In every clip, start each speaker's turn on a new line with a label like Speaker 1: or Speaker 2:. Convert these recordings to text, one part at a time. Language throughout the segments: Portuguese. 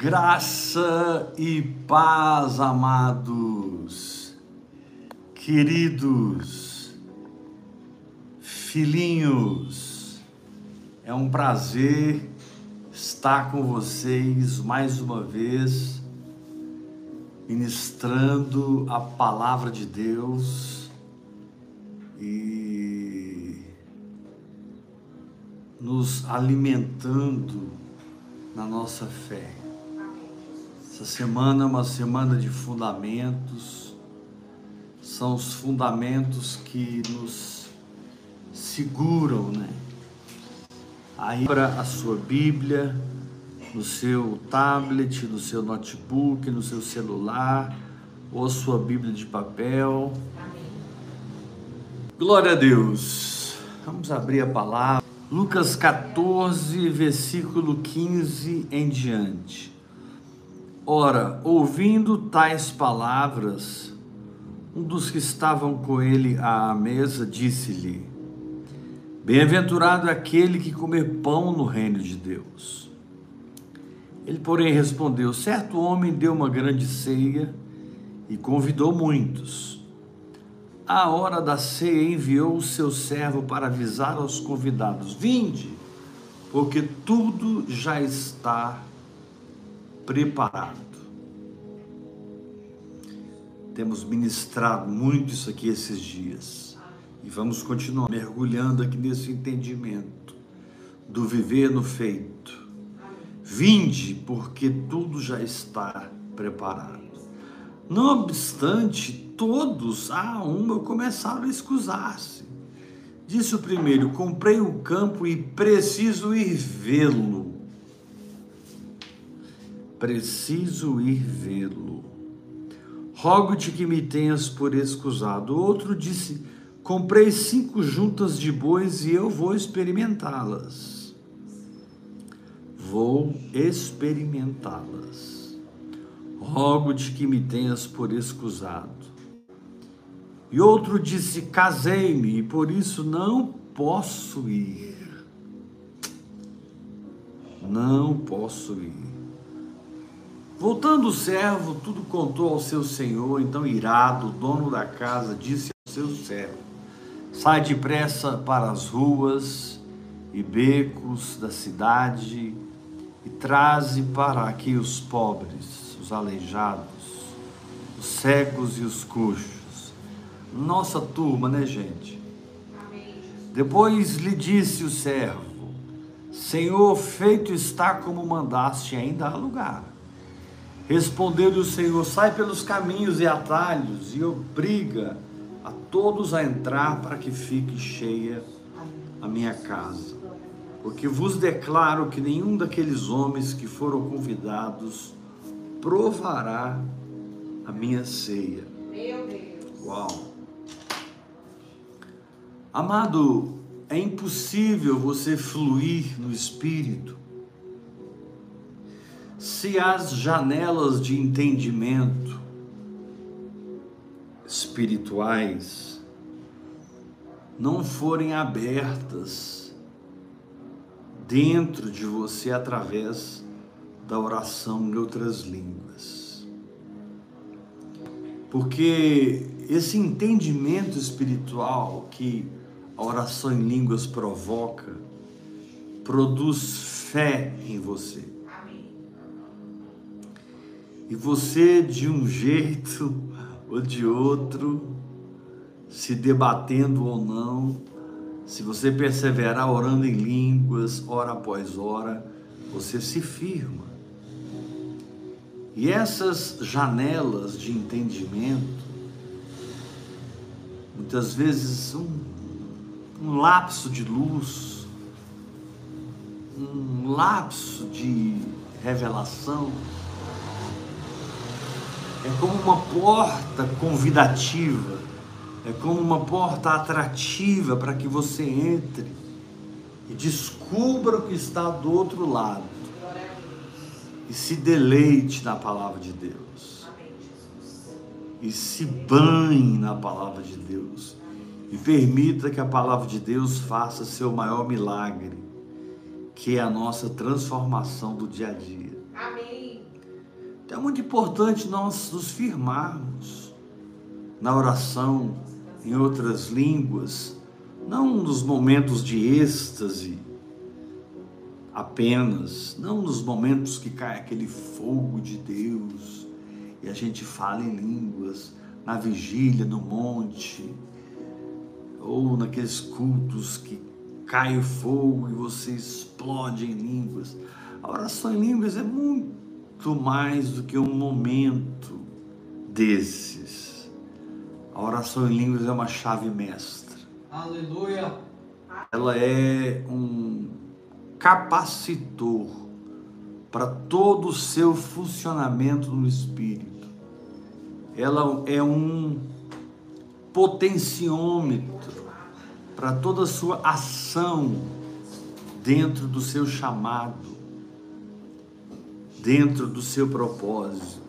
Speaker 1: Graça e paz, amados, queridos, filhinhos, é um prazer estar com vocês mais uma vez, ministrando a palavra de Deus e nos alimentando na nossa fé. Essa semana é uma semana de fundamentos, são os fundamentos que nos seguram, né? Aí para a sua Bíblia, no seu tablet, no seu notebook, no seu celular, ou a sua Bíblia de papel. Glória a Deus. Vamos abrir a palavra. Lucas 14, versículo 15 em diante. Ora, ouvindo tais palavras, um dos que estavam com ele à mesa disse-lhe: Bem-aventurado é aquele que comer pão no reino de Deus. Ele, porém, respondeu: Certo homem deu uma grande ceia e convidou muitos. À hora da ceia, enviou o seu servo para avisar aos convidados: Vinde, porque tudo já está preparado. Temos ministrado muito isso aqui esses dias e vamos continuar mergulhando aqui nesse entendimento do viver no feito. Vinde, porque tudo já está preparado. Não obstante, todos a uma começaram a escusar-se. Disse o primeiro: Comprei o campo e preciso ir vê-lo preciso ir vê-lo. Rogo-te que me tenhas por escusado. Outro disse: Comprei cinco juntas de bois e eu vou experimentá-las. Vou experimentá-las. Rogo-te que me tenhas por escusado. E outro disse: Casei-me e por isso não posso ir. Não posso ir. Voltando o servo, tudo contou ao seu senhor, então irado, o dono da casa disse ao seu servo: Sai depressa para as ruas e becos da cidade e traze para aqui os pobres, os aleijados, os cegos e os coxos. Nossa turma, né, gente? Depois lhe disse o servo: Senhor, feito está como mandaste, ainda há lugar. Respondeu-lhe o Senhor: Sai pelos caminhos e atalhos e obriga a todos a entrar para que fique cheia a minha casa. Porque vos declaro que nenhum daqueles homens que foram convidados provará a minha ceia. Meu Deus. Uau. Amado, é impossível você fluir no espírito se as janelas de entendimento espirituais não forem abertas dentro de você através da oração em outras línguas. Porque esse entendimento espiritual que a oração em línguas provoca produz fé em você e você, de um jeito ou de outro, se debatendo ou não, se você perseverar orando em línguas, hora após hora, você se firma. E essas janelas de entendimento, muitas vezes um, um lapso de luz, um lapso de revelação, é como uma porta convidativa, é como uma porta atrativa para que você entre e descubra o que está do outro lado e se deleite na palavra de Deus e se banhe na palavra de Deus e permita que a palavra de Deus faça seu maior milagre, que é a nossa transformação do dia a dia. Então é muito importante nós nos firmarmos na oração, em outras línguas, não nos momentos de êxtase apenas, não nos momentos que cai aquele fogo de Deus e a gente fala em línguas, na vigília, no monte, ou naqueles cultos que cai o fogo e você explode em línguas. A oração em línguas é muito mais do que um momento desses. A oração em línguas é uma chave mestra.
Speaker 2: Aleluia.
Speaker 1: Ela é um capacitor para todo o seu funcionamento no espírito. Ela é um potenciômetro para toda a sua ação dentro do seu chamado, dentro do seu propósito.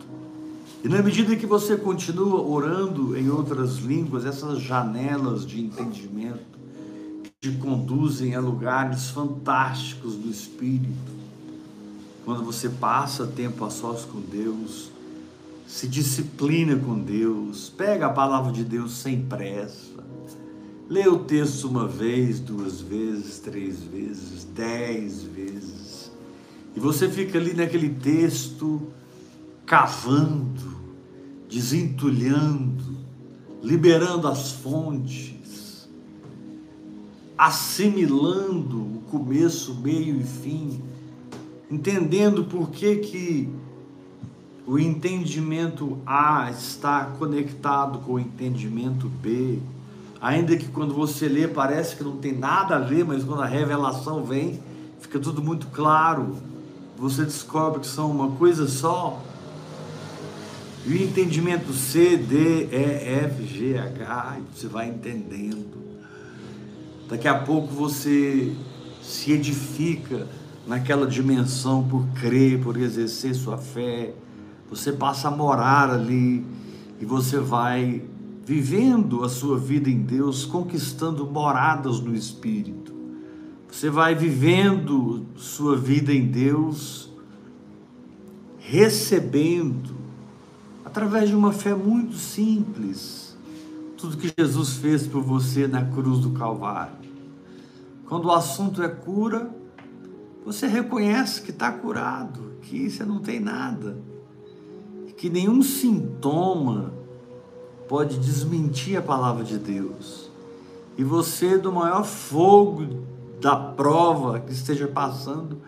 Speaker 1: E na medida que você continua orando em outras línguas, essas janelas de entendimento te conduzem a lugares fantásticos do Espírito. Quando você passa tempo a sós com Deus, se disciplina com Deus, pega a palavra de Deus sem pressa, lê o texto uma vez, duas vezes, três vezes, dez vezes, e você fica ali naquele texto cavando, desentulhando, liberando as fontes, assimilando o começo, meio e fim, entendendo por que que o entendimento A está conectado com o entendimento B, ainda que quando você lê parece que não tem nada a ver, mas quando a revelação vem, fica tudo muito claro. Você descobre que são uma coisa só. E o entendimento C, D, E, F, G, H, você vai entendendo. Daqui a pouco você se edifica naquela dimensão por crer, por exercer sua fé. Você passa a morar ali e você vai vivendo a sua vida em Deus, conquistando moradas no Espírito. Você vai vivendo sua vida em Deus, recebendo, através de uma fé muito simples, tudo que Jesus fez por você na cruz do Calvário. Quando o assunto é cura, você reconhece que está curado, que você não tem nada, que nenhum sintoma pode desmentir a palavra de Deus. E você, do maior fogo da prova que esteja passando,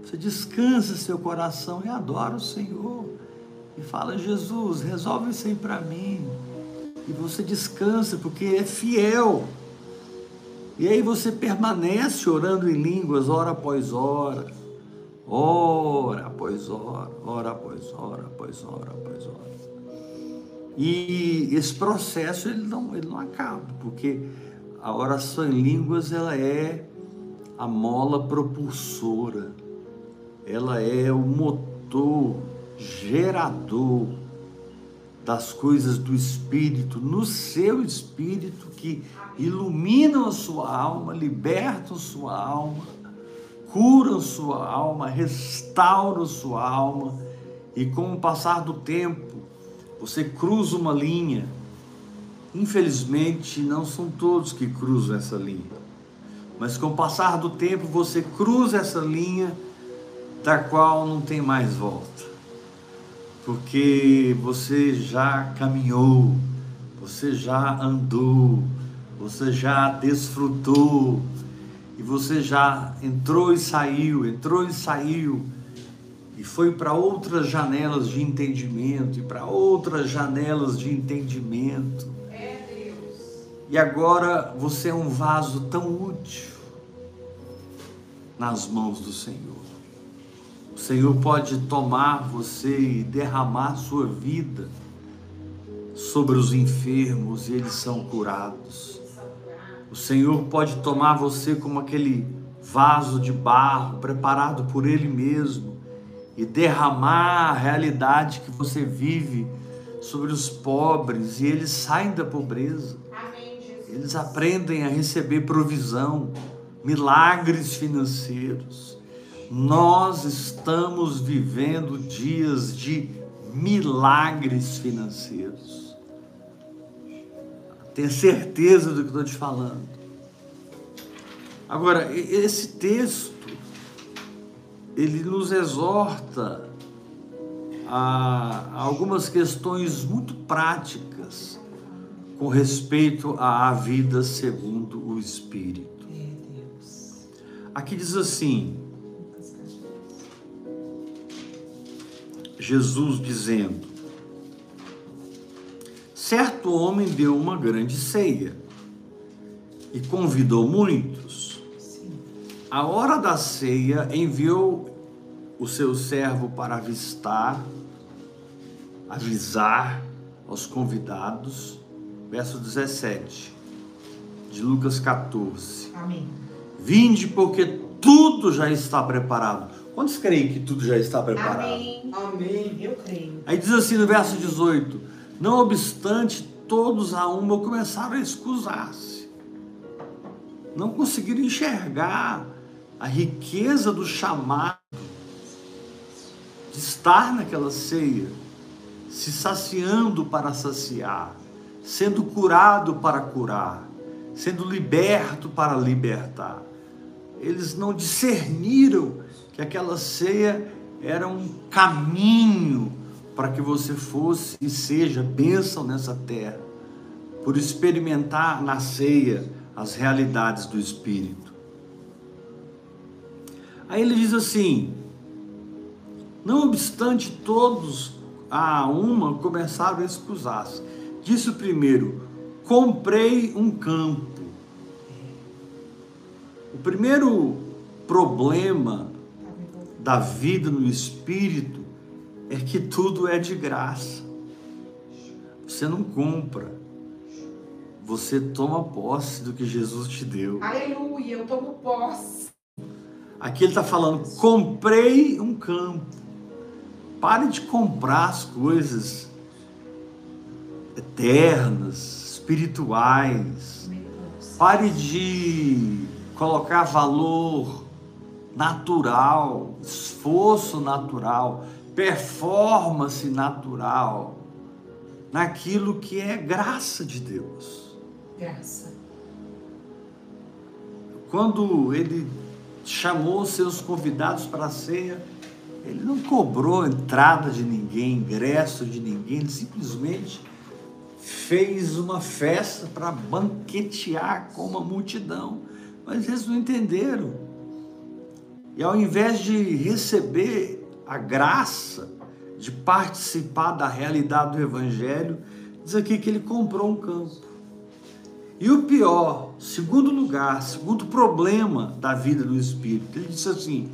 Speaker 1: você descansa seu coração e adora o Senhor. E fala, Jesus, resolve isso aí para mim. E você descansa porque é fiel. E aí você permanece orando em línguas, hora após hora, hora após hora, hora após hora, após hora, após hora. E esse processo ele não, ele não acaba, porque a oração em línguas ela é a mola propulsora, ela é o motor gerador das coisas do Espírito, no seu Espírito, que iluminam a sua alma, libertam sua alma, curam sua alma, restauram sua alma, e com o passar do tempo, você cruza uma linha. Infelizmente, não são todos que cruzam essa linha, mas com o passar do tempo, você cruza essa linha da qual não tem mais volta porque você já caminhou, você já andou, você já desfrutou, e você já entrou e saiu, entrou e saiu, e foi para outras janelas de entendimento, e para outras janelas de entendimento. E agora você é um vaso tão útil nas mãos do Senhor. O Senhor pode tomar você e derramar sua vida sobre os enfermos e eles são curados. O Senhor pode tomar você como aquele vaso de barro preparado por Ele mesmo e derramar a realidade que você vive sobre os pobres e eles saem da pobreza. Eles aprendem a receber provisão, milagres financeiros. Nós estamos vivendo dias de milagres financeiros. Tenha certeza do que estou te falando. Agora, esse texto, ele nos exorta a algumas questões muito práticas com respeito à vida segundo o Espírito. Aqui diz assim, Jesus dizendo: Certo homem deu uma grande ceia e convidou muitos. A hora da ceia enviou o seu servo para avistar, avisar aos convidados. Verso 17 de Lucas 14.
Speaker 2: Amém.
Speaker 1: Vinde, porque tudo já está preparado. Quantos creem que tudo já está preparado?
Speaker 2: Amém.
Speaker 3: Amém.
Speaker 2: Eu creio.
Speaker 1: Aí diz assim no verso 18: Não obstante, todos a uma começaram a excusar-se. Não conseguiram enxergar a riqueza do chamado de estar naquela ceia, se saciando para saciar, sendo curado para curar, sendo liberto para libertar. Eles não discerniram que aquela ceia era um caminho para que você fosse e seja bênção nessa terra, por experimentar na ceia as realidades do Espírito. Aí ele diz assim: não obstante, todos a uma começaram a excusar-se. Disse o primeiro: comprei um campo. O primeiro problema da vida no espírito é que tudo é de graça. Você não compra. Você toma posse do que Jesus te deu.
Speaker 2: Aleluia, eu tomo posse.
Speaker 1: Aqui ele está falando: comprei um campo. Pare de comprar as coisas eternas, espirituais. Pare de colocar valor natural, esforço natural, performance natural naquilo que é graça de Deus.
Speaker 2: Graça.
Speaker 1: Quando ele chamou seus convidados para a ceia, ele não cobrou entrada de ninguém, ingresso de ninguém, ele simplesmente fez uma festa para banquetear com uma multidão. Mas eles não entenderam. E ao invés de receber a graça de participar da realidade do Evangelho, diz aqui que ele comprou um campo. E o pior, segundo lugar, segundo problema da vida do Espírito, ele disse assim: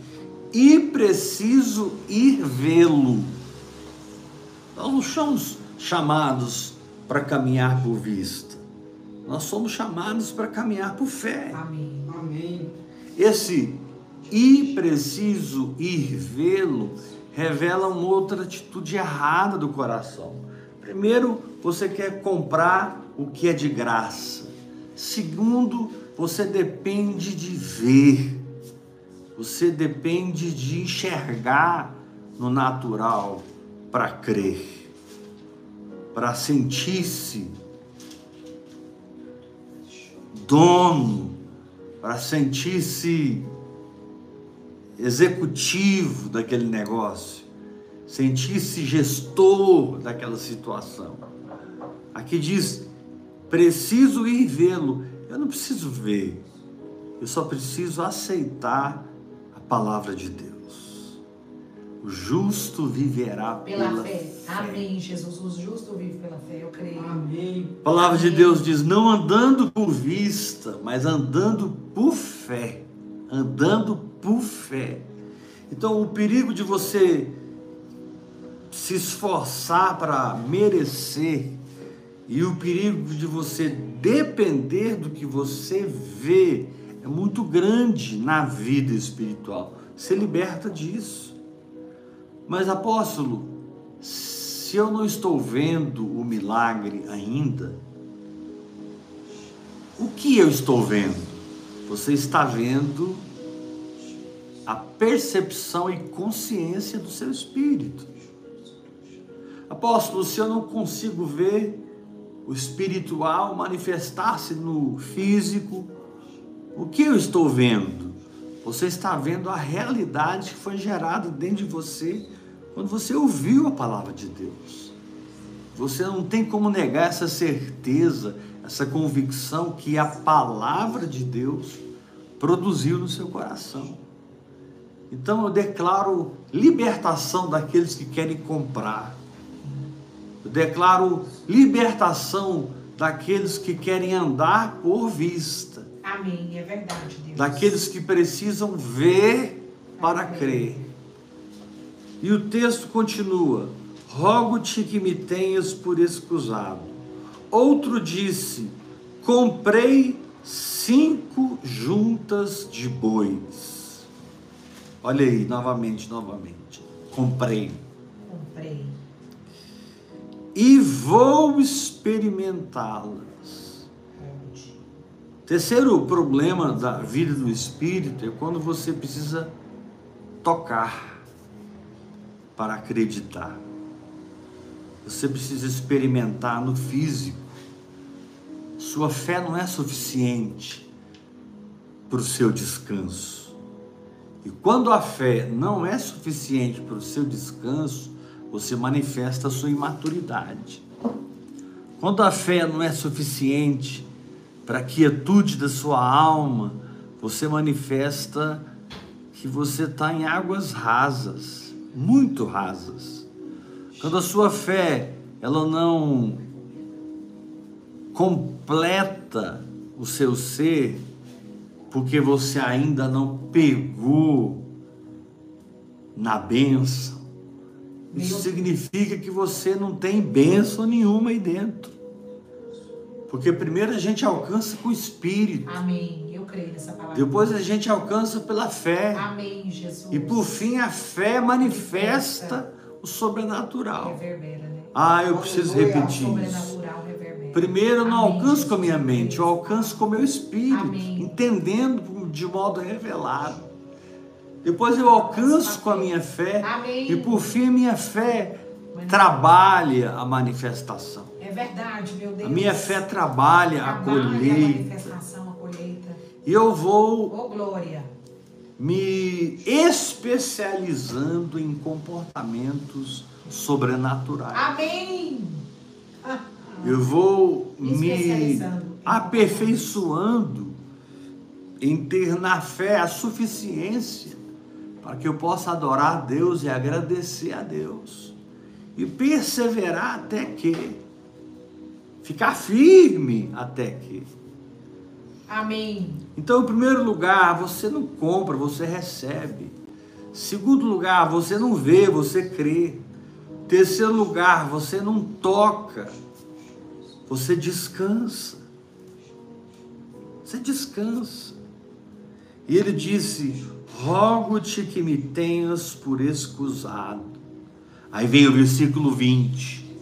Speaker 1: e preciso ir vê-lo. Nós não somos chamados para caminhar por vista, nós somos chamados para caminhar por fé.
Speaker 2: Amém.
Speaker 3: Amém.
Speaker 1: Esse e preciso ir vê-lo revela uma outra atitude errada do coração. Primeiro, você quer comprar o que é de graça. Segundo, você depende de ver. Você depende de enxergar no natural para crer, para sentir-se dono, para sentir-se executivo daquele negócio, sentir-se gestor daquela situação. Aqui diz: preciso ir vê-lo. Eu não preciso ver, eu só preciso aceitar a palavra de Deus. O justo viverá
Speaker 2: Pela,
Speaker 1: pela,
Speaker 2: fé.
Speaker 1: fé.
Speaker 2: Amém, Jesus. O justo vive pela fé, eu creio.
Speaker 3: Amém.
Speaker 1: A palavra de
Speaker 2: Amém.
Speaker 1: Deus diz: não andando por vista, mas andando por fé. Andando por fé. Então, o perigo de você se esforçar para merecer e o perigo de você depender do que você vê é muito grande na vida espiritual. Se liberta disso. Mas, apóstolo, se eu não estou vendo o milagre ainda, o que eu estou vendo? Você está vendo a percepção e consciência do seu espírito. Apóstolo, se eu não consigo ver o espiritual manifestar-se no físico, o que eu estou vendo? Você está vendo a realidade que foi gerada dentro de você quando você ouviu a palavra de Deus. Você não tem como negar essa certeza, essa convicção que a palavra de Deus produziu no seu coração. Então eu declaro libertação daqueles que querem comprar. Eu declaro libertação daqueles que querem andar por vista.
Speaker 2: Amém. É verdade, Deus.
Speaker 1: Daqueles que precisam ver para
Speaker 2: Amém.
Speaker 1: crer. E o texto continua: Rogo-te que me tenhas por excusado. Outro disse: Comprei cinco juntas de bois. Olha aí, novamente, novamente. Comprei.
Speaker 2: Comprei.
Speaker 1: E vou experimentá-las. Terceiro problema da vida do espírito é quando você precisa tocar para acreditar. Você precisa experimentar no físico. Sua fé não é suficiente para o seu descanso. E quando a fé não é suficiente para o seu descanso, você manifesta a sua imaturidade. Quando a fé não é suficiente para a quietude da sua alma, você manifesta que você está em águas rasas, muito rasas. Quando a sua fé ela não completa o seu ser, porque você ainda não pegou na bênção, isso significa que você não tem bênção nenhuma aí dentro. Porque primeiro a gente alcança com o espírito,
Speaker 2: Amém. Creio nessa palavra.
Speaker 1: depois a gente alcança pela fé.
Speaker 2: Amém, Jesus.
Speaker 1: E por fim a fé manifesta o sobrenatural.
Speaker 2: Reverbera, né?
Speaker 1: Ah, eu preciso repetir isso.
Speaker 2: Reverbera.
Speaker 1: Primeiro eu não
Speaker 2: Amém,
Speaker 1: alcanço com a minha mente, eu alcanço com o meu espírito,
Speaker 2: Amém.
Speaker 1: entendendo de modo revelado. Depois eu alcanço com a minha fé
Speaker 2: Amém.
Speaker 1: e por fim a minha fé trabalha a manifestação.
Speaker 2: É verdade, meu Deus.
Speaker 1: A minha fé trabalha a
Speaker 2: Trabalha a
Speaker 1: colheita. Eu vou
Speaker 2: glória.
Speaker 1: me especializando em comportamentos sobrenaturais.
Speaker 2: Amém.
Speaker 1: Eu vou me aperfeiçoando em ter na fé a suficiência para que eu possa adorar a Deus e agradecer a Deus e perseverar até que ficar firme até que.
Speaker 2: Amém.
Speaker 1: Então, em primeiro lugar, você não compra, você recebe. Segundo lugar, você não vê, você crê. Terceiro lugar, você não toca, você descansa. Você descansa. E ele disse: Rogo-te que me tenhas por escusado. Aí vem o versículo 20.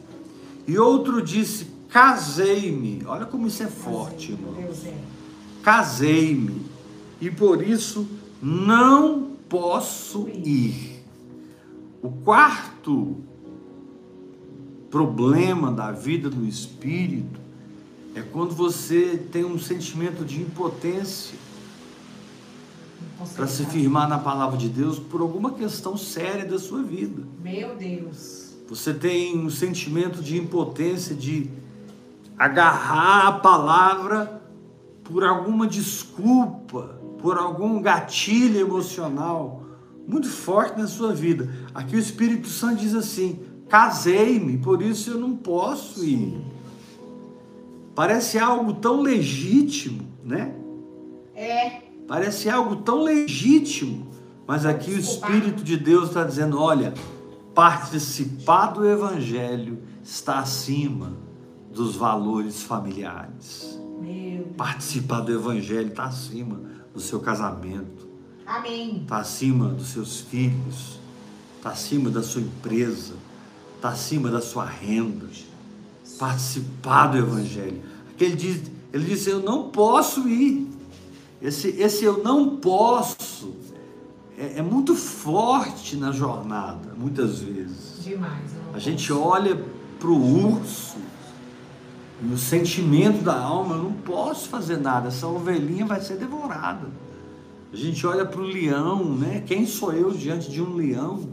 Speaker 1: E outro disse: Casei-me. Olha como isso é forte, irmão. Casei-me e por isso não posso ir. O quarto problema da vida do espírito é quando você tem um sentimento de impotência para se firmar na palavra de Deus por alguma questão séria da sua vida.
Speaker 2: Meu Deus.
Speaker 1: Você tem um sentimento de impotência de agarrar a palavra por alguma desculpa, por algum gatilho emocional muito forte na sua vida. Aqui o Espírito Santo diz assim: casei-me, por isso eu não posso ir. Parece algo tão legítimo, né?
Speaker 2: É.
Speaker 1: Parece algo tão legítimo, mas aqui o Espírito de Deus está dizendo: olha, participar do Evangelho está acima dos valores familiares. Participar do Evangelho está acima do seu casamento,
Speaker 2: Amém.
Speaker 1: está acima dos seus filhos, está acima da sua empresa, está acima da sua renda. Participar do Evangelho. Aqui ele diz, ele disse: Eu não posso ir. Esse, esse eu não posso é, é muito forte na jornada, muitas vezes.
Speaker 2: Demais.
Speaker 1: A gente olha para o urso e o sentimento da alma, eu não posso fazer nada, essa ovelhinha vai ser devorada. A gente olha para o leão, né? Quem sou eu diante de um leão?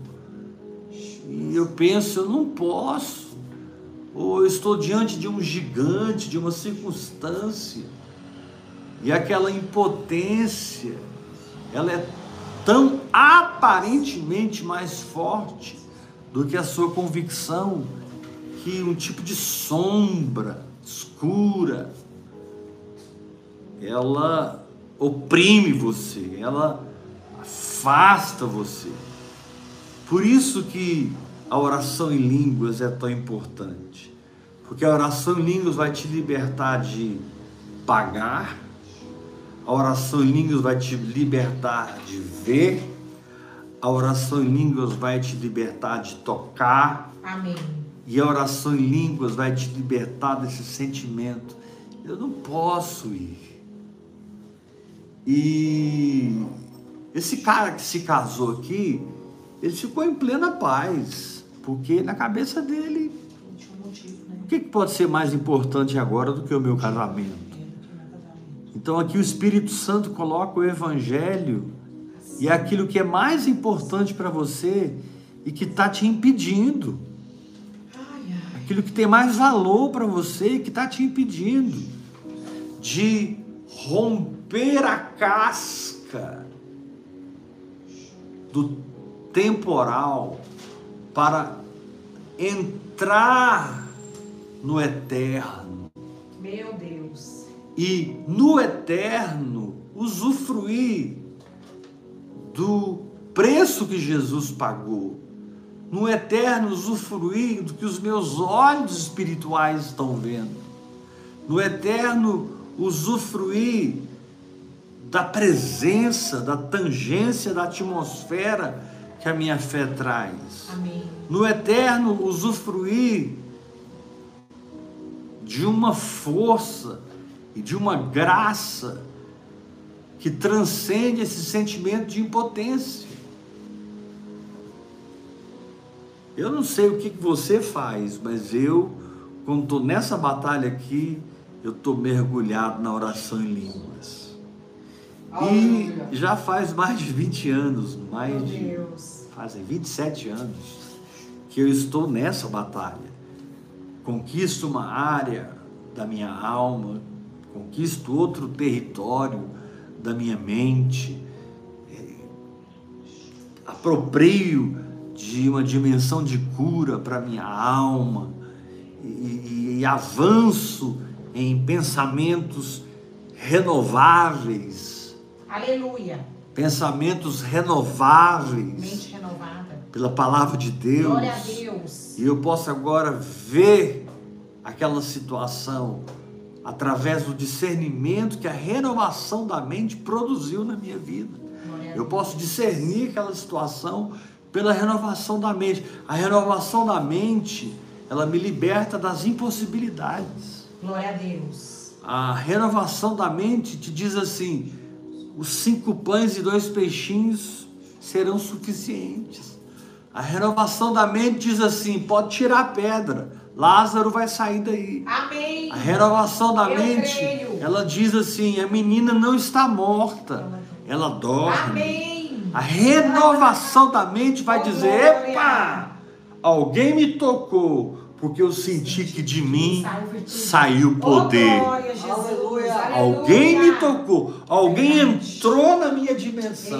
Speaker 1: E eu penso, eu não posso. Ou eu estou diante de um gigante, de uma circunstância. E aquela impotência, ela é tão aparentemente mais forte do que a sua convicção que um tipo de sombra escura ela oprime você, ela afasta você. Por isso que a oração em línguas é tão importante. Porque a oração em línguas vai te libertar de pagar, a oração em línguas vai te libertar de ver, a oração em línguas vai te libertar de tocar,
Speaker 2: Amém.
Speaker 1: E a oração em línguas vai te libertar desse sentimento. Eu não posso ir. E esse cara que se casou aqui, ele ficou em plena paz, porque na cabeça dele, o que pode ser mais importante agora do que o meu casamento? Então aqui o Espírito Santo coloca o Evangelho e é aquilo que é mais importante para você e que está te impedindo. Aquilo que tem mais valor para você e que está te impedindo de romper a casca do temporal para entrar no eterno
Speaker 2: Meu Deus.
Speaker 1: e no eterno usufruir do preço que Jesus pagou. No eterno usufruir do que os meus olhos espirituais estão vendo. No eterno usufruir da presença, da tangência da atmosfera que a minha fé traz
Speaker 2: Amém.
Speaker 1: no eterno usufruir de uma força e de uma graça que transcende esse sentimento de impotência. Eu não sei o que você faz, mas eu, quando estou nessa batalha aqui, eu estou mergulhado na oração em línguas. E já faz mais de 20 anos, mais de
Speaker 2: Deus.
Speaker 1: fazem 27 anos que eu estou nessa batalha. Conquisto uma área da minha alma, conquisto outro território da minha mente, eh, aproprio de uma dimensão de cura para minha alma e, e- avanço em pensamentos renováveis,
Speaker 2: Aleluia.
Speaker 1: pensamentos renováveis
Speaker 2: Mente renovada.
Speaker 1: pela palavra de Deus.
Speaker 2: Glória a Deus.
Speaker 1: E eu posso agora ver aquela situação através do discernimento que a renovação da mente produziu na minha vida. Eu posso discernir aquela situação pela renovação da mente. A renovação da mente, ela me liberta das impossibilidades.
Speaker 2: Glória a Deus.
Speaker 1: A renovação da mente te diz assim: os cinco pães e dois peixinhos serão suficientes. A renovação da mente diz assim: pode tirar a pedra, Lázaro vai sair daí.
Speaker 2: Amém.
Speaker 1: A renovação da
Speaker 2: Eu
Speaker 1: mente,
Speaker 2: creio.
Speaker 1: ela diz assim: a menina não está morta, ela dorme.
Speaker 2: Amém.
Speaker 1: A renovação da mente vai dizer: epa, alguém me tocou, porque eu senti que de mim saiu poder. Alguém me tocou, alguém entrou na minha dimensão,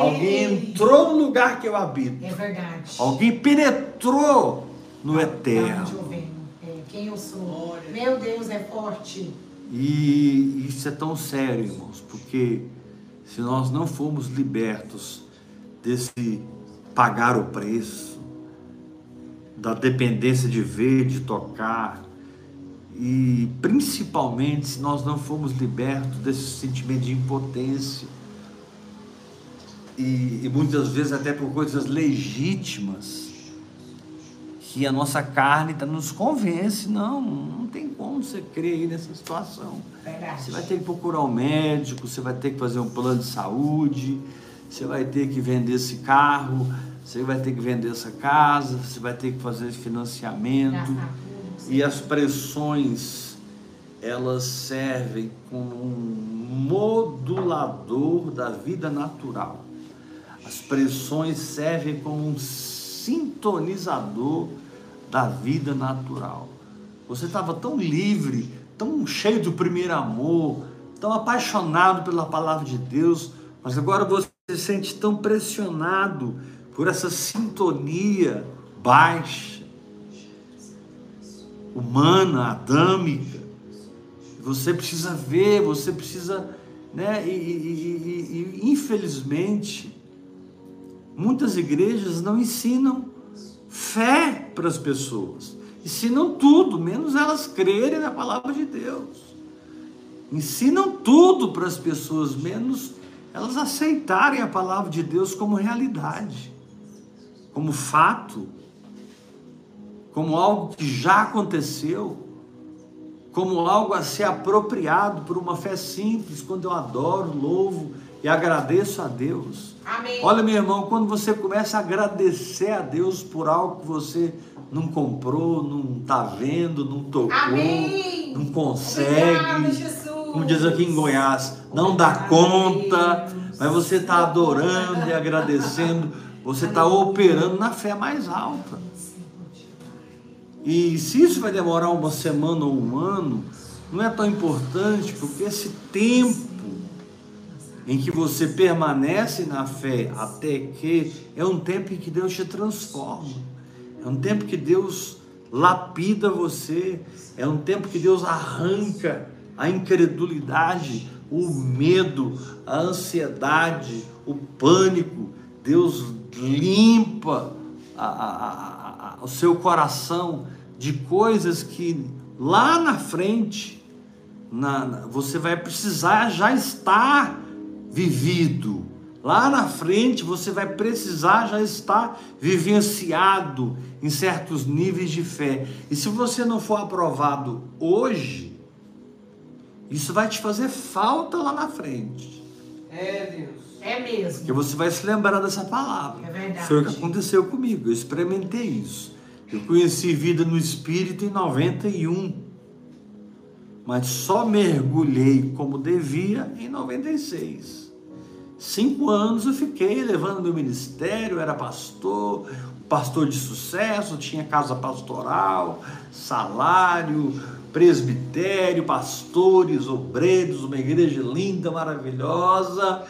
Speaker 1: alguém entrou no lugar que eu habito,
Speaker 2: É verdade.
Speaker 1: alguém penetrou no eterno.
Speaker 2: É, quem eu sou. Meu Deus, é forte.
Speaker 1: E isso é tão sério, irmãos, porque se nós não formos libertos desse pagar o preço, da dependência de ver, de tocar, e principalmente se nós não formos libertos desse sentimento de impotência, e, e muitas vezes até por coisas legítimas, que a nossa carne tá, nos convence, não, não tem como você crer aí nessa situação.
Speaker 2: Verdade.
Speaker 1: Você vai ter que procurar um médico, você vai ter que fazer um plano de saúde, você vai ter que vender esse carro, você vai ter que vender essa casa, você vai ter que fazer esse financiamento. E as pressões, elas servem como um modulador da vida natural. As pressões servem como um sintonizador da vida natural. Você estava tão livre, tão cheio do primeiro amor, tão apaixonado pela palavra de Deus, mas agora você se sente tão pressionado por essa sintonia baixa, humana, adâmica. Você precisa ver, você precisa, né? E, e- e- e, infelizmente, muitas igrejas não ensinam fé para as pessoas. Ensinam tudo, menos elas crerem na palavra de Deus. Ensinam tudo para as pessoas, menos elas aceitarem a palavra de Deus como realidade, como fato, como algo que já aconteceu, como algo a ser apropriado por uma fé simples, quando eu adoro, louvo e agradeço a Deus.
Speaker 2: Amém.
Speaker 1: Olha, meu irmão, quando você começa a agradecer a Deus por algo que você não comprou, não está vendo, não tocou,
Speaker 2: Amém.
Speaker 1: não consegue,
Speaker 2: Obrigada, Jesus.
Speaker 1: como diz aqui em Goiás, não dá
Speaker 2: Obrigado,
Speaker 1: conta,
Speaker 2: Deus.
Speaker 1: mas você está adorando e agradecendo, você está operando na fé mais alta. E se isso vai demorar uma semana ou um ano, não é tão importante, porque esse tempo em que você permanece na fé até que é um tempo em que Deus te transforma. É um tempo que Deus lapida você, é um tempo que Deus arranca a incredulidade, o medo, a ansiedade, o pânico. Deus limpa a- a- a- o seu coração de coisas que lá na frente na- você vai precisar já estar vivido. Lá na frente você vai precisar já estar vivenciado em certos níveis de fé. E se você não for aprovado hoje, isso vai te fazer falta lá na frente.
Speaker 3: É, Deus.
Speaker 2: É mesmo.
Speaker 1: Porque você vai se lembrar dessa palavra.
Speaker 2: É verdade.
Speaker 1: Foi o que aconteceu comigo. Eu experimentei isso. Eu conheci vida no Espírito em 91. Mas só mergulhei como devia em 96. Cinco anos eu fiquei levando meu ministério, era pastor, pastor de sucesso, tinha casa pastoral, salário, presbitério, pastores, obreiros, uma igreja linda, maravilhosa,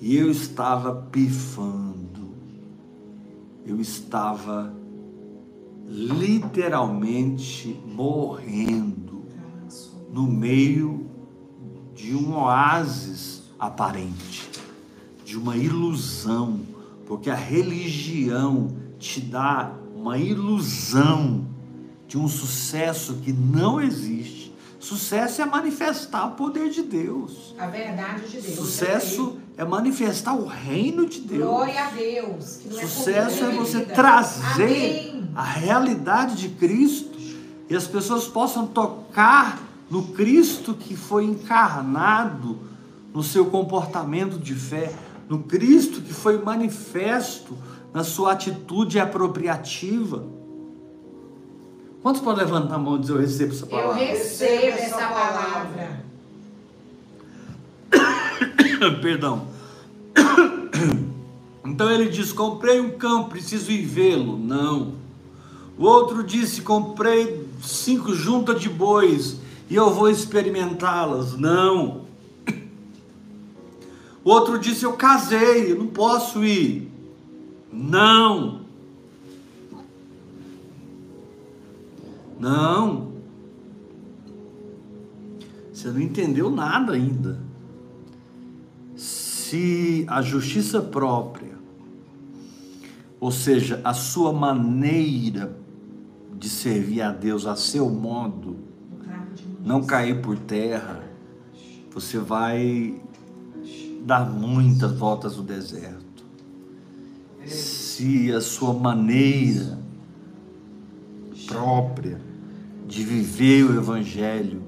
Speaker 1: e eu estava pifando. Eu estava literalmente morrendo no meio de um oásis aparente, de uma ilusão, porque a religião te dá uma ilusão de um sucesso que não existe. Sucesso é manifestar o poder de Deus.
Speaker 2: A verdade de Deus.
Speaker 1: Sucesso é manifestar o reino de Deus.
Speaker 2: Glória a Deus. é
Speaker 1: Sucesso é
Speaker 2: comida.
Speaker 1: você trazer
Speaker 2: Amém.
Speaker 1: a realidade de Cristo e as pessoas possam tocar no Cristo que foi encarnado no seu comportamento de fé, no Cristo que foi manifesto na sua atitude apropriativa. Quantos podem levantar a mão e dizer eu recebo essa
Speaker 2: Eu
Speaker 1: palavra?
Speaker 2: recebo essa palavra.
Speaker 1: Perdão. Então ele diz: Comprei um campo, preciso ir vê-lo. Não. O outro disse: Comprei cinco juntas de bois e eu vou experimentá-las. Não. O outro disse: Eu casei, eu não posso ir. Não. Não. Você não entendeu nada ainda se a justiça própria, ou seja, a sua maneira de servir a Deus a seu modo, não cair por terra, você vai dar muitas voltas no deserto. Se a sua maneira própria de viver o Evangelho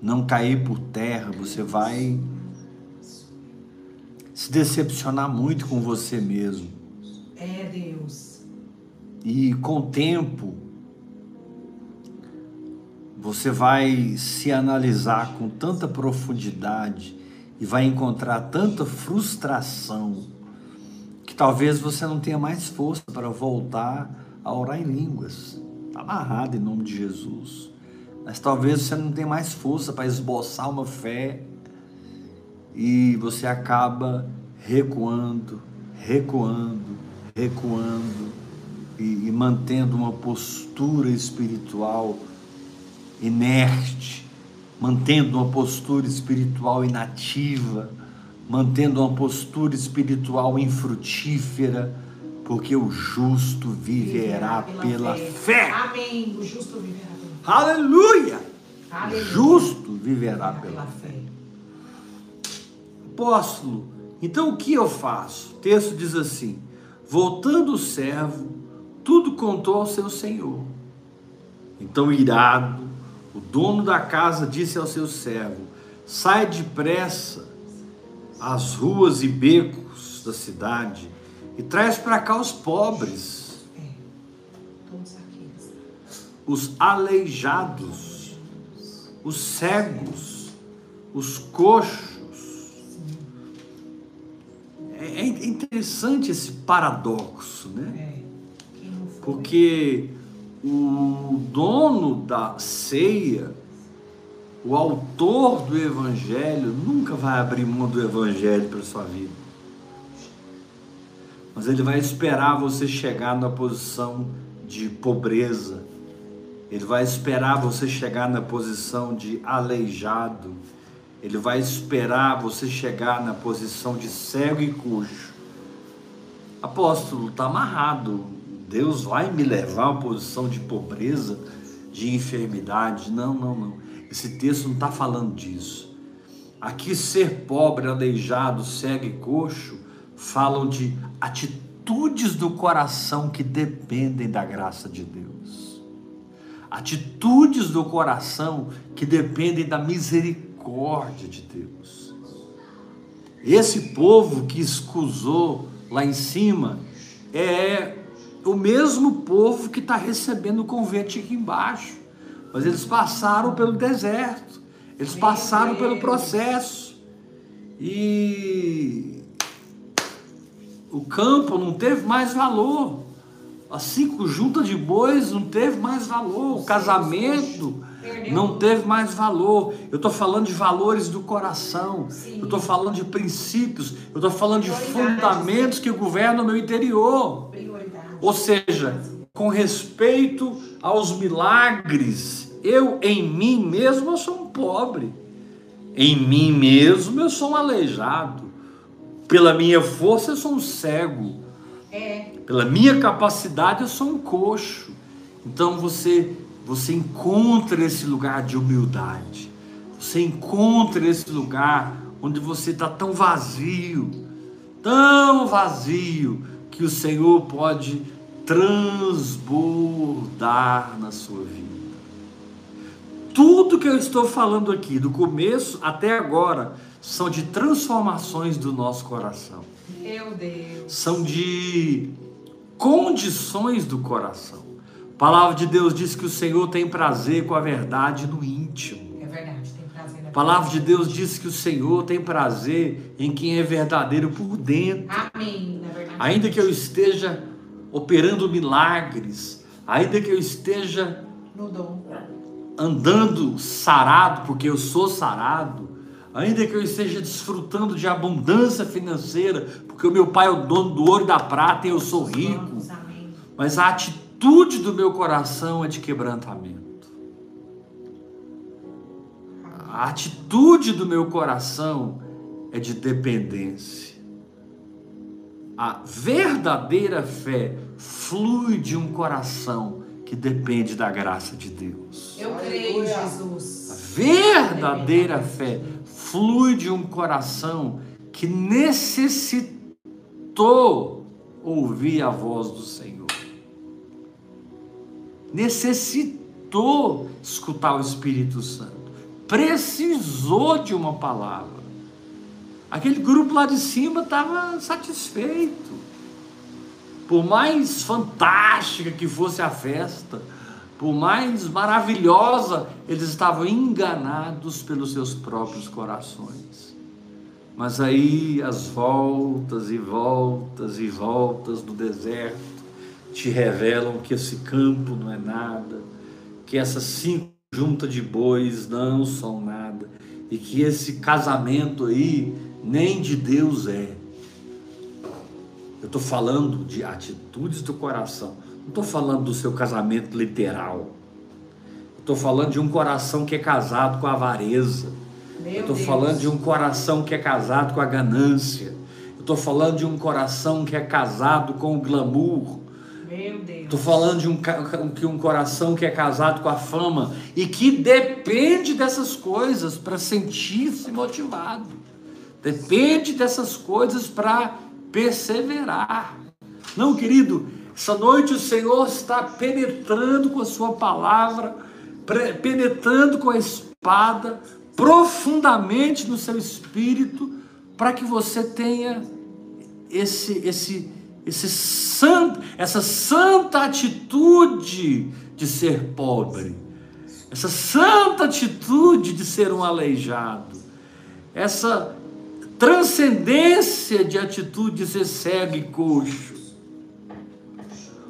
Speaker 1: não cair por terra, você vai se decepcionar muito com você mesmo.
Speaker 2: É Deus.
Speaker 1: E com o tempo, você vai se analisar com tanta profundidade e vai encontrar tanta frustração que talvez você não tenha mais força para voltar a orar em línguas. Está amarrado em nome de Jesus. Mas talvez você não tenha mais força para esboçar uma fé e você acaba recuando, recuando, recuando e, e mantendo uma postura espiritual inerte, mantendo uma postura espiritual inativa, mantendo uma postura espiritual infrutífera, porque o justo viverá, pela, pela fé. fé.
Speaker 2: Amém. O justo viverá pela
Speaker 1: fé. Aleluia. Aleluia. O justo viverá, pela, pela fé. fé. Apóstolo, então o que eu faço? O texto diz assim: voltando o servo, tudo contou ao seu senhor. Então, irado, dono da casa disse ao seu servo: Sai depressa às ruas e becos da cidade e traz para cá os pobres, os aleijados, os cegos, os coxos é, é interessante esse paradoxo, né? É. Porque o dono da ceia, o autor do evangelho, nunca vai abrir mão do evangelho para sua vida. Mas ele vai esperar você chegar na posição de pobreza. Ele vai esperar você chegar na posição de aleijado ele vai esperar você chegar na posição de cego e coxo. Apóstolo, está amarrado. Deus vai me levar a uma posição de pobreza, de enfermidade. Não, não, não. Esse texto não está falando disso. Aqui, ser pobre, aleijado, cego e coxo falam de atitudes do coração que dependem da graça de Deus. Atitudes do coração que dependem da misericórdia de Deus. Esse povo que escusou lá em cima é o mesmo povo que está recebendo o convite aqui embaixo. Mas eles passaram pelo deserto, eles passaram pelo processo. E o campo não teve mais valor. As cinco juntas de bois não teve mais valor. O casamento não teve mais valor. Eu estou falando de valores do coração. Eu estou falando de princípios. Eu estou falando de fundamentos que governam o meu interior. Ou seja, com respeito aos milagres, eu em mim mesmo eu sou um pobre. Em mim mesmo eu sou um aleijado. Pela minha força eu sou um cego. É. Pela minha capacidade eu sou um coxo. Então você você encontra esse lugar de humildade. Você encontra esse lugar onde você está tão vazio, tão vazio, que o Senhor pode transbordar na sua vida. Tudo que eu estou falando aqui, do começo até agora, são de transformações do nosso coração.
Speaker 2: Meu Deus.
Speaker 1: São de condições do coração. A palavra de Deus diz que o Senhor tem prazer com a verdade no íntimo.
Speaker 2: É verdade, tem prazer.
Speaker 1: Na a palavra de Deus diz que o Senhor tem prazer em quem é verdadeiro por dentro.
Speaker 2: Amém. Na verdade.
Speaker 1: Ainda que eu esteja operando milagres, ainda que eu esteja andando sarado, porque eu sou sarado, ainda que eu esteja desfrutando de abundância financeira, porque o meu pai é o dono do ouro e da prata e eu sou rico, mas a atitude atitude do meu coração é de quebrantamento. A atitude do meu coração é de dependência. A verdadeira fé flui de um coração que depende da graça de Deus.
Speaker 2: Eu creio, Jesus.
Speaker 1: A verdadeira fé flui de um coração que necessitou ouvir a voz do Senhor necessitou escutar o Espírito Santo, precisou de uma palavra. Aquele grupo lá de cima estava satisfeito. Por mais fantástica que fosse a festa, por mais maravilhosa, eles estavam enganados pelos seus próprios corações. Mas aí as voltas e voltas e voltas do deserto te revelam que esse campo não é nada, que essas cinco juntas de bois não são nada, e que esse casamento aí nem de Deus é. Eu estou falando de atitudes do coração, não estou falando do seu casamento literal. Estou falando de um coração que é casado com a avareza. Estou falando de um coração que é casado com a ganância. Estou falando de um coração que é casado com o glamour. Estou falando de um, um coração que é casado com a fama e que depende dessas coisas para sentir-se motivado. Depende dessas coisas para perseverar. Não, querido, essa noite o Senhor está penetrando com a sua palavra, penetrando com a espada profundamente no seu espírito, para que você tenha esse esse esse santo, essa santa atitude de ser pobre, essa santa atitude de ser um aleijado, essa transcendência de atitude de ser cego e coxo.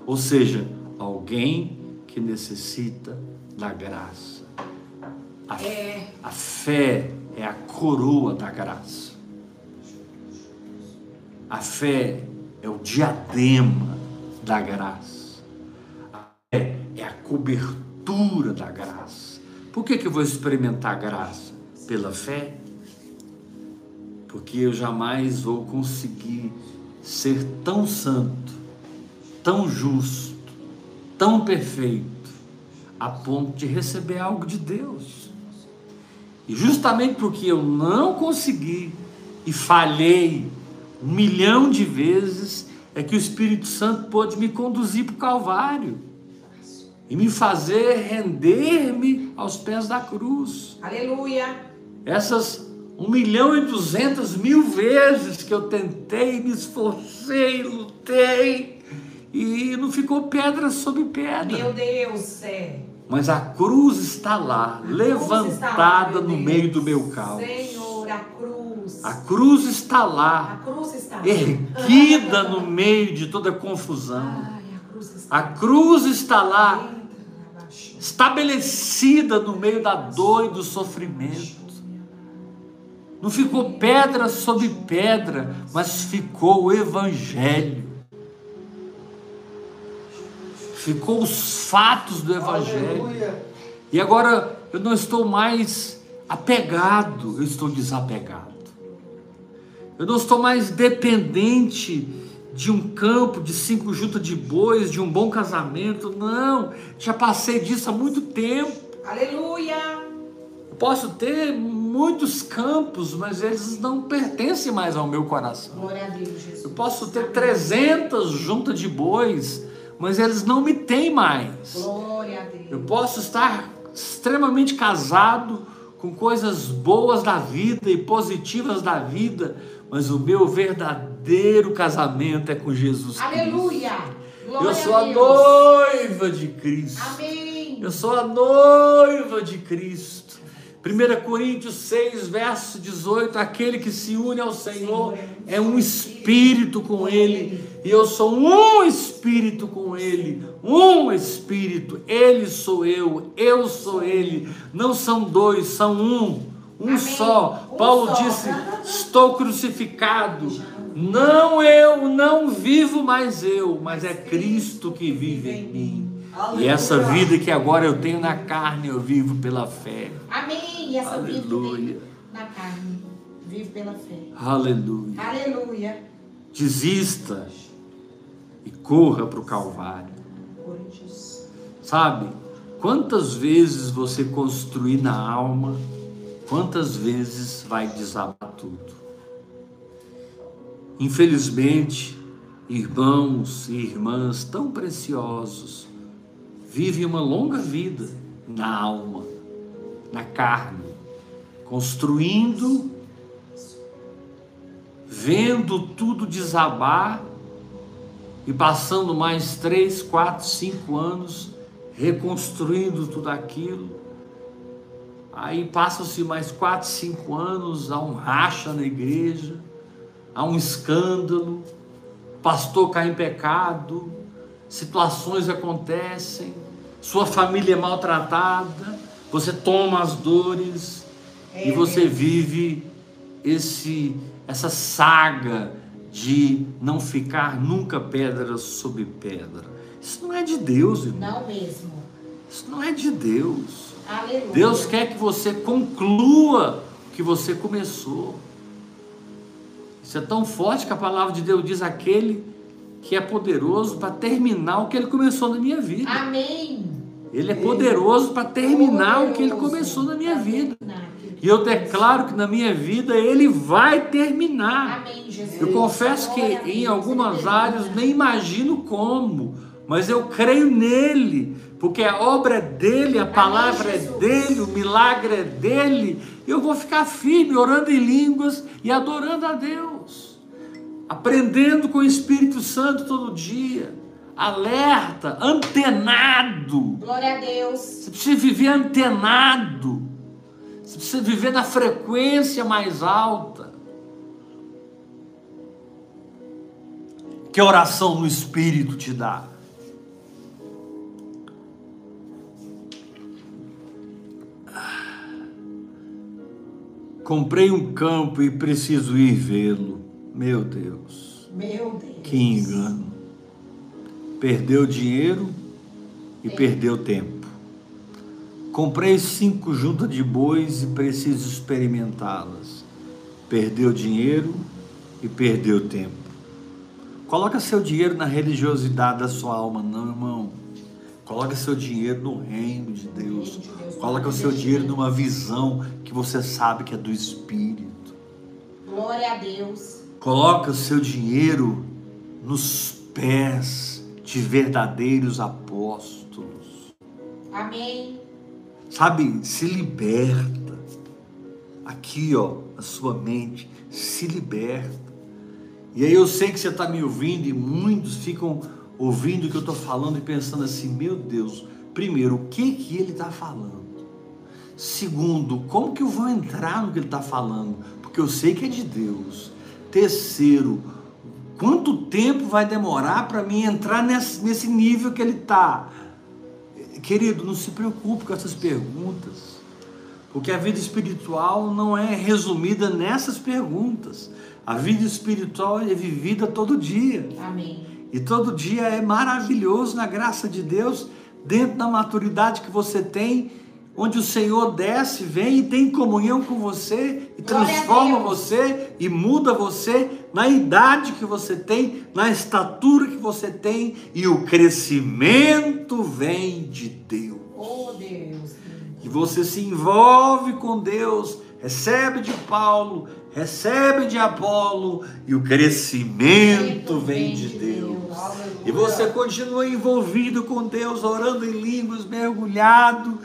Speaker 1: Ou seja, alguém que necessita da graça. A, é. a fé é a coroa da graça. A fé é o diadema da graça. A fé é a cobertura da graça. Por que, que eu vou experimentar a graça? Pela fé? Porque eu jamais vou conseguir ser tão santo, tão justo, tão perfeito, a ponto de receber algo de Deus. E justamente porque eu não consegui e falhei um milhão de vezes, é que o Espírito Santo pôde me conduzir para o Calvário e me fazer render-me aos pés da cruz.
Speaker 2: Aleluia!
Speaker 1: Essas um milhão e duzentas mil vezes que eu tentei, me esforcei, lutei e não ficou pedra sobre pedra.
Speaker 2: Meu Deus, é.
Speaker 1: Mas a cruz está lá, a levantada lá, no meio do meu caos.
Speaker 2: Senhor, a cruz
Speaker 1: a cruz está lá,
Speaker 2: cruz está
Speaker 1: erguida no meio de toda confusão.
Speaker 2: Ai, a, cruz
Speaker 1: está... a cruz está lá, estabelecida no meio da dor e do sofrimento. Não ficou pedra sobre pedra, mas ficou o Evangelho. Ficou os fatos do Evangelho. E agora eu não estou mais apegado, eu estou desapegado. Eu não estou mais dependente de um campo, de cinco juntas de bois, de um bom casamento. Não, já passei disso há muito tempo.
Speaker 2: Aleluia!
Speaker 1: posso ter muitos campos, mas eles não pertencem mais ao meu coração.
Speaker 2: Glória a Deus, Jesus.
Speaker 1: Eu posso ter 300 juntas de bois, mas eles não me têm mais.
Speaker 2: Glória a Deus.
Speaker 1: Eu posso estar extremamente casado com coisas boas da vida e positivas da vida, mas o meu verdadeiro casamento é com Jesus
Speaker 2: Cristo. Aleluia! Glória
Speaker 1: Eu sou a, a noiva de Cristo.
Speaker 2: Amém.
Speaker 1: Eu sou a noiva de Cristo. 1 Coríntios 6, verso 18: aquele que se une ao Senhor é um espírito com Ele, e eu sou um espírito com Ele, um espírito, Ele sou eu, eu sou Ele, não são dois, são um um Amém. só. Um Paulo só. disse: Estou crucificado. Não eu, não vivo mais eu, mas é Cristo que vive em mim. Aleluia. E essa vida que agora eu tenho na carne, eu vivo pela fé.
Speaker 2: Amém. E essa Aleluia. vida na carne, vivo pela fé.
Speaker 1: Aleluia.
Speaker 2: Aleluia.
Speaker 1: Desista e corra para o Calvário. Sabe? Quantas vezes você construir na alma Quantas vezes vai desabar tudo? Infelizmente, irmãos e irmãs tão preciosos vivem uma longa vida na alma, na carne, construindo vendo tudo desabar e passando mais três, quatro, cinco anos reconstruindo tudo aquilo. Aí passam-se mais quatro, cinco anos, há um racha na igreja, há um escândalo, pastor cai em pecado, situações acontecem, sua família é maltratada, você toma as dores é e você vive esse essa saga de não ficar nunca pedra sobre pedra. Isso não é de Deus,
Speaker 2: irmão. Não mesmo.
Speaker 1: Isso não é de Deus.
Speaker 2: Aleluia.
Speaker 1: Deus quer que você conclua o que você começou. Isso é tão forte que a palavra de Deus diz aquele que é poderoso para terminar o que ele começou na minha vida.
Speaker 2: Amém.
Speaker 1: Ele é poderoso para terminar poderoso. o que ele começou na minha vida. E eu declaro que na minha vida ele vai terminar.
Speaker 2: Amém, Jesus.
Speaker 1: Eu confesso que em algumas áreas nem imagino como, mas eu creio nele, porque a obra é dele, a palavra Amém, é dele, o milagre é dele. Eu vou ficar firme, orando em línguas e adorando a Deus, aprendendo com o Espírito Santo todo dia, alerta, antenado.
Speaker 2: Glória a Deus.
Speaker 1: Você precisa viver antenado, você precisa viver na frequência mais alta. Que oração no Espírito te dá? Comprei um campo e preciso ir vê-lo. Meu Deus.
Speaker 2: Meu Deus.
Speaker 1: Que engano. Perdeu dinheiro e é. perdeu tempo. Comprei cinco juntas de bois e preciso experimentá-las. Perdeu dinheiro e perdeu tempo. Coloca seu dinheiro na religiosidade da sua alma, não, irmão. Coloca seu dinheiro no reino de Deus. Coloca o seu dinheiro numa visão que você sabe que é do Espírito.
Speaker 2: Glória a Deus.
Speaker 1: Coloca o seu dinheiro nos pés de verdadeiros apóstolos.
Speaker 2: Amém.
Speaker 1: Sabe, se liberta. Aqui, ó, a sua mente se liberta. E aí eu sei que você está me ouvindo e muitos ficam ouvindo o que eu estou falando e pensando assim: meu Deus, primeiro, o que que ele está falando? Segundo, como que eu vou entrar no que ele está falando? Porque eu sei que é de Deus. Terceiro, quanto tempo vai demorar para mim entrar nesse, nesse nível que ele está? Querido, não se preocupe com essas perguntas, porque a vida espiritual não é resumida nessas perguntas. A vida espiritual é vivida todo dia.
Speaker 2: Amém.
Speaker 1: E todo dia é maravilhoso na graça de Deus, dentro da maturidade que você tem, onde o Senhor desce, vem e tem comunhão com você e transforma você e muda você na idade que você tem, na estatura que você tem e o crescimento vem de Deus.
Speaker 2: Oh, Deus.
Speaker 1: E você se envolve com Deus, recebe de Paulo, recebe de Apolo e o crescimento vem de Deus. E você continua envolvido com Deus, orando em línguas, mergulhado,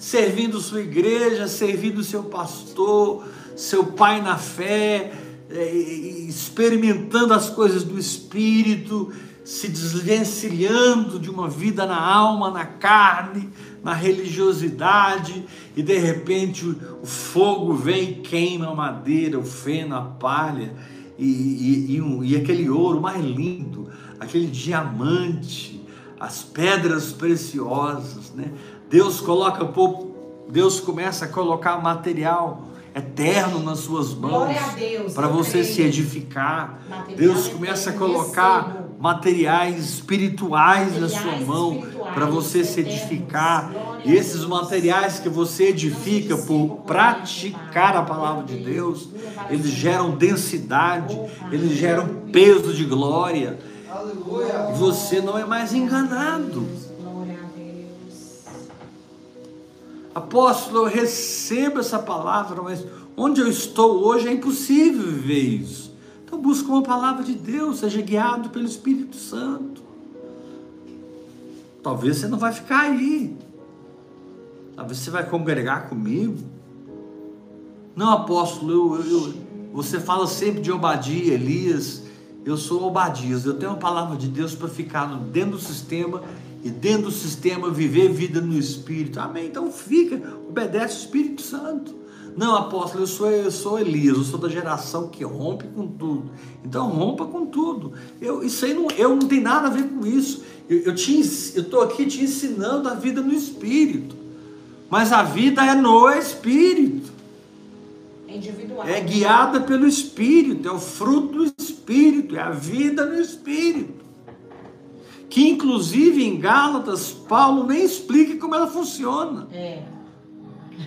Speaker 1: servindo sua igreja, servindo seu pastor, seu pai na fé, é, experimentando as coisas do Espírito, se desvencilhando de uma vida na alma, na carne, na religiosidade, e de repente o, fogo vem e queima a madeira, o feno, a palha, e, e, e, um, e aquele ouro mais lindo, aquele diamante, as pedras preciosas, né? Deus coloca, Deus começa a colocar material eterno nas suas mãos para você se edificar. Material Deus começa a colocar materiais espirituais materiais na sua mão para você se edificar. E esses materiais que você edifica por praticar a palavra de Deus, eles geram densidade, eles geram peso de glória. E você não é mais enganado. Apóstolo, eu recebo essa palavra, mas onde eu estou hoje é impossível viver isso. Então busca uma palavra de Deus, seja guiado pelo Espírito Santo. Talvez você não vai ficar aí. Talvez você vai congregar comigo. Não, apóstolo, eu, eu, Você fala sempre de Obadia, Elias. Eu sou Obadias. Eu tenho uma palavra de Deus para ficar dentro do sistema e dentro do sistema viver vida no Espírito. Amém. Então fica, obedece o Espírito Santo. Não, apóstolo, eu sou, eu sou Elias, eu sou da geração que rompe com tudo. Então rompa com tudo. Eu, isso aí não, eu não tem nada a ver com isso. Eu estou aqui te ensinando a vida no Espírito. Mas a vida é no Espírito.
Speaker 2: É individual.
Speaker 1: É guiada pelo Espírito, é o fruto do Espírito, é a vida no Espírito. Que inclusive em Gálatas, Paulo nem explica como ela funciona.
Speaker 2: É.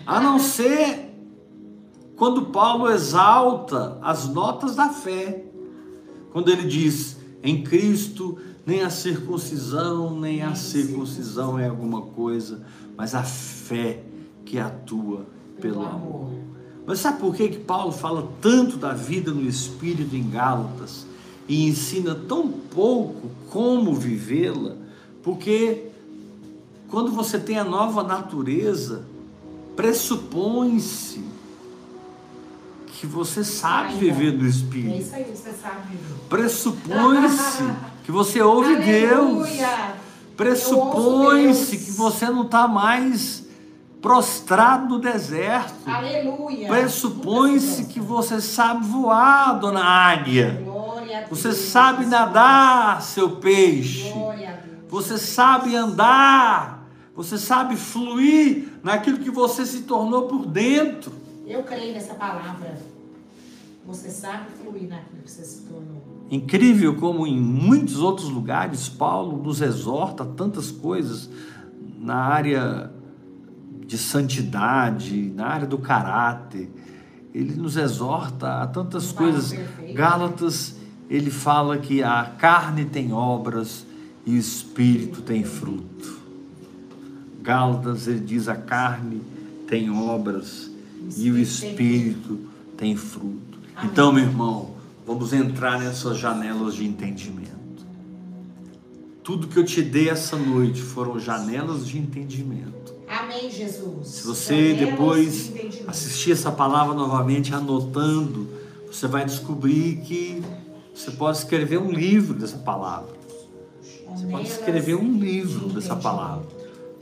Speaker 1: A não ser quando Paulo exalta as notas da fé. Quando ele diz: em Cristo nem a circuncisão, nem a circuncisão é alguma coisa, mas a fé que atua pelo amor. Mas sabe por que, que Paulo fala tanto da vida no Espírito em Gálatas e ensina tão pouco como vivê-la? Porque quando você tem a nova natureza, pressupõe-se que você sabe viver no Espírito.
Speaker 2: É isso aí, você sabe viver.
Speaker 1: Pressupõe-se que você ouve Deus. Pressupõe-se que você não está mais prostrado no deserto.
Speaker 2: Aleluia.
Speaker 1: Pressupõe-se que você sabe voar, dona águia. Você sabe nadar, seu peixe. Você sabe andar. Você sabe fluir naquilo que você se tornou por dentro.
Speaker 2: Eu creio nessa palavra. Você sabe fluir naquilo que você se tornou.
Speaker 1: Incrível como em muitos outros lugares Paulo nos exorta a tantas coisas na área de santidade, na área do caráter. Ele nos exorta a tantas coisas. Perfeito. Gálatas, ele fala que a carne tem obras e o espírito tem fruto. Gálatas, ele diz a carne tem obras e o espírito tem fruto. Então, meu irmão, vamos entrar nessas janelas de entendimento. Tudo que eu te dei essa noite foram janelas de entendimento.
Speaker 2: Amém, Jesus.
Speaker 1: Se você janelas depois de assistir essa palavra novamente, anotando, você vai descobrir que você pode escrever um livro dessa palavra. Você pode escrever um livro dessa palavra.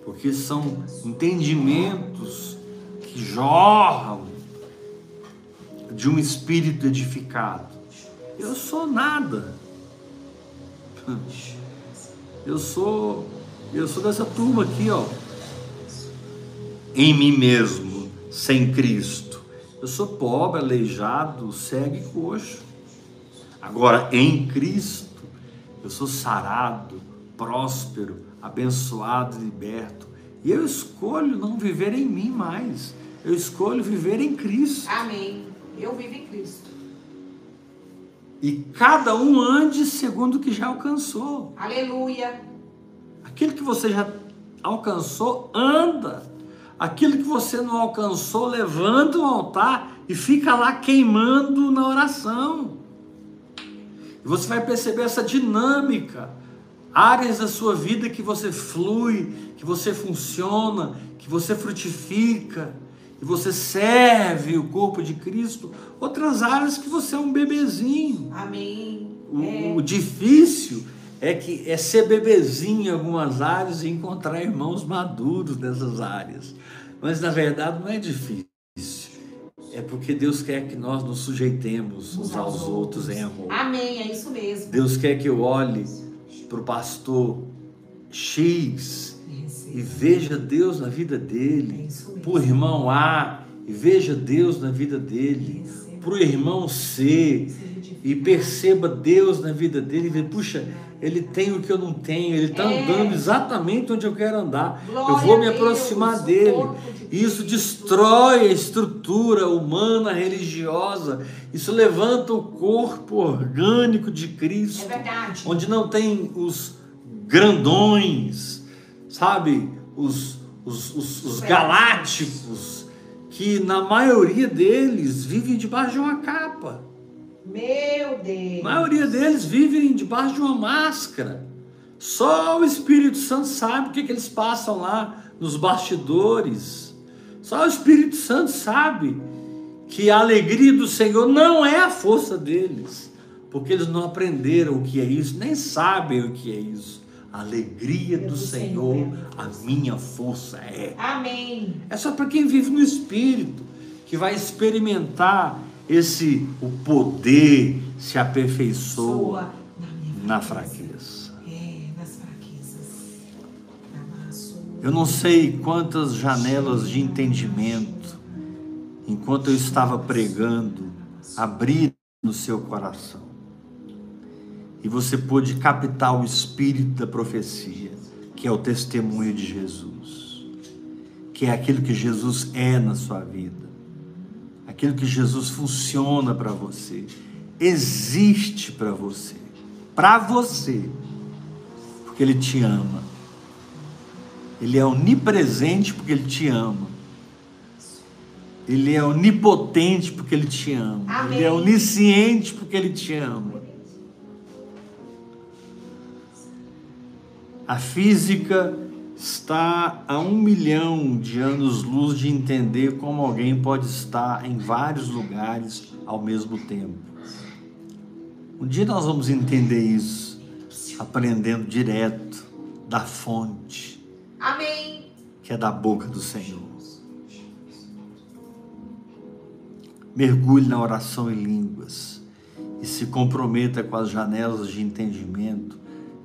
Speaker 1: Porque são entendimentos que jorram de um espírito edificado. Eu sou nada. Eu sou eu sou dessa turma aqui, ó. Em mim mesmo, sem Cristo. Eu sou pobre, aleijado, cego e coxo. Agora, em Cristo, eu sou sarado, próspero, abençoado e liberto. E eu escolho não viver em mim mais. Eu escolho viver em Cristo.
Speaker 2: Amém. Eu vivo em Cristo.
Speaker 1: E cada um ande segundo o que já alcançou.
Speaker 2: Aleluia.
Speaker 1: Aquilo que você já alcançou, anda. Aquilo que você não alcançou, levanta o altar e fica lá queimando na oração. E você vai perceber essa dinâmica. Áreas da sua vida que você flui, que você funciona, que você frutifica e você serve o corpo de Cristo, outras áreas que você é um bebezinho.
Speaker 2: Amém.
Speaker 1: O, é. o difícil é que é ser bebezinho em algumas áreas e encontrar irmãos maduros nessas áreas. Mas na verdade não é difícil. É porque Deus quer que nós nos sujeitemos uns aos outros em amor.
Speaker 2: Amém, é isso mesmo.
Speaker 1: Deus quer que eu olhe para o pastor X e veja Deus na vida dele, é para o irmão A e veja Deus na vida dele, para o irmão C e perceba Deus na vida dele e veja, puxa, ele tem o que eu não tenho, ele está é. andando exatamente onde eu quero andar, eu vou me aproximar dele. Isso destrói a estrutura humana, religiosa, isso levanta o corpo orgânico de Cristo,
Speaker 2: é
Speaker 1: onde não tem os grandões sabe, os, os, os, os galácticos, que na maioria deles vivem debaixo de uma capa.
Speaker 2: Meu Deus!
Speaker 1: A maioria deles vivem debaixo de uma máscara. Só o Espírito Santo sabe o que, que eles passam lá nos bastidores. Só o Espírito Santo sabe que a alegria do Senhor não é a força deles, porque eles não aprenderam o que é isso, nem sabem o que é isso. A alegria do, do Senhor, Senhor a minha força é.
Speaker 2: Amém.
Speaker 1: É só para quem vive no Espírito, que vai experimentar esse o poder se aperfeiçoa na fraqueza.
Speaker 2: É.
Speaker 1: Eu não sei quantas janelas de entendimento, enquanto eu estava pregando, abriram no seu coração. E você pôde captar o espírito da profecia, que é o testemunho de Jesus, que é aquilo que Jesus é na sua vida, aquilo que Jesus funciona para você, existe para você para você, porque Ele te ama. Ele é onipresente porque Ele te ama. Ele é onipotente porque Ele te ama. Amém. Ele é onisciente porque Ele te ama. A física está a um milhão de anos-luz de entender como alguém pode estar em vários lugares ao mesmo tempo. Um dia nós vamos entender isso, aprendendo direto da fonte.
Speaker 2: Amém.
Speaker 1: Que é da boca do Senhor. Mergulhe na oração em línguas e se comprometa com as janelas de entendimento,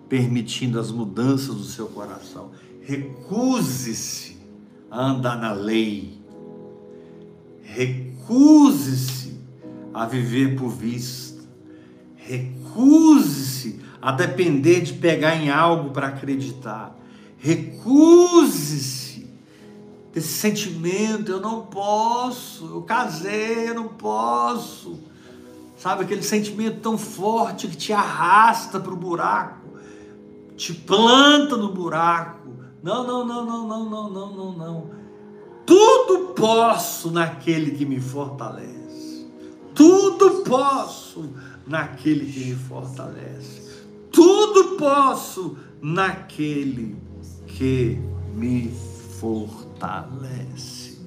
Speaker 1: permitindo as mudanças do seu coração. Recuse-se a andar na lei. Recuse-se a viver por vista Recuse-se a depender de pegar em algo para acreditar. Recuse-se desse sentimento, eu não posso, eu casei, eu não posso. Sabe aquele sentimento tão forte que te arrasta para o buraco, te planta no buraco. Não, não, não, não, não, não, não, não, não. Tudo posso naquele que me fortalece. Tudo posso naquele que me fortalece. Tudo posso naquele que me fortalece.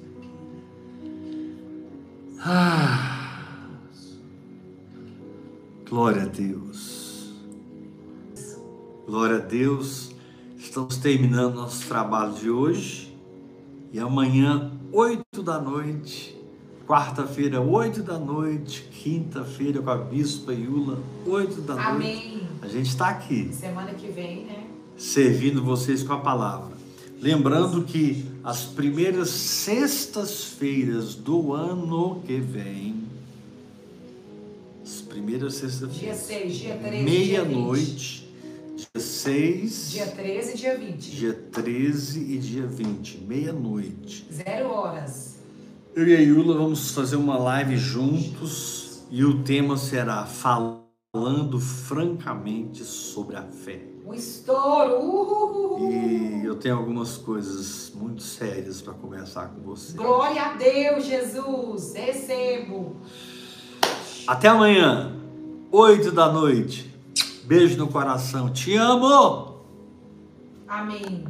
Speaker 1: Ah, glória a Deus. Glória a Deus. Estamos terminando nosso trabalho de hoje. E amanhã, oito da noite, quarta-feira, oito da noite, quinta-feira com a Bispa Iula, oito da
Speaker 2: Amém.
Speaker 1: noite. A gente está aqui.
Speaker 2: Semana que vem, né?
Speaker 1: Servindo vocês com a palavra. Lembrando que as primeiras sextas-feiras do ano que vem, as primeiras sextas-feiras,
Speaker 2: dia 6, dia 13,
Speaker 1: meia-noite, dia 6,
Speaker 2: dia 13 e dia 20.
Speaker 1: Dia 13 e dia 20, meia-noite.
Speaker 2: Zero horas.
Speaker 1: Eu e a Yula vamos fazer uma live juntos e o tema será Falando Francamente sobre a Fé.
Speaker 2: Um estouro! Uhul.
Speaker 1: E eu tenho algumas coisas muito sérias para conversar com você.
Speaker 2: Glória a Deus, Jesus! Recebo!
Speaker 1: Até amanhã, 8 da noite. Beijo no coração. Te amo!
Speaker 2: Amém.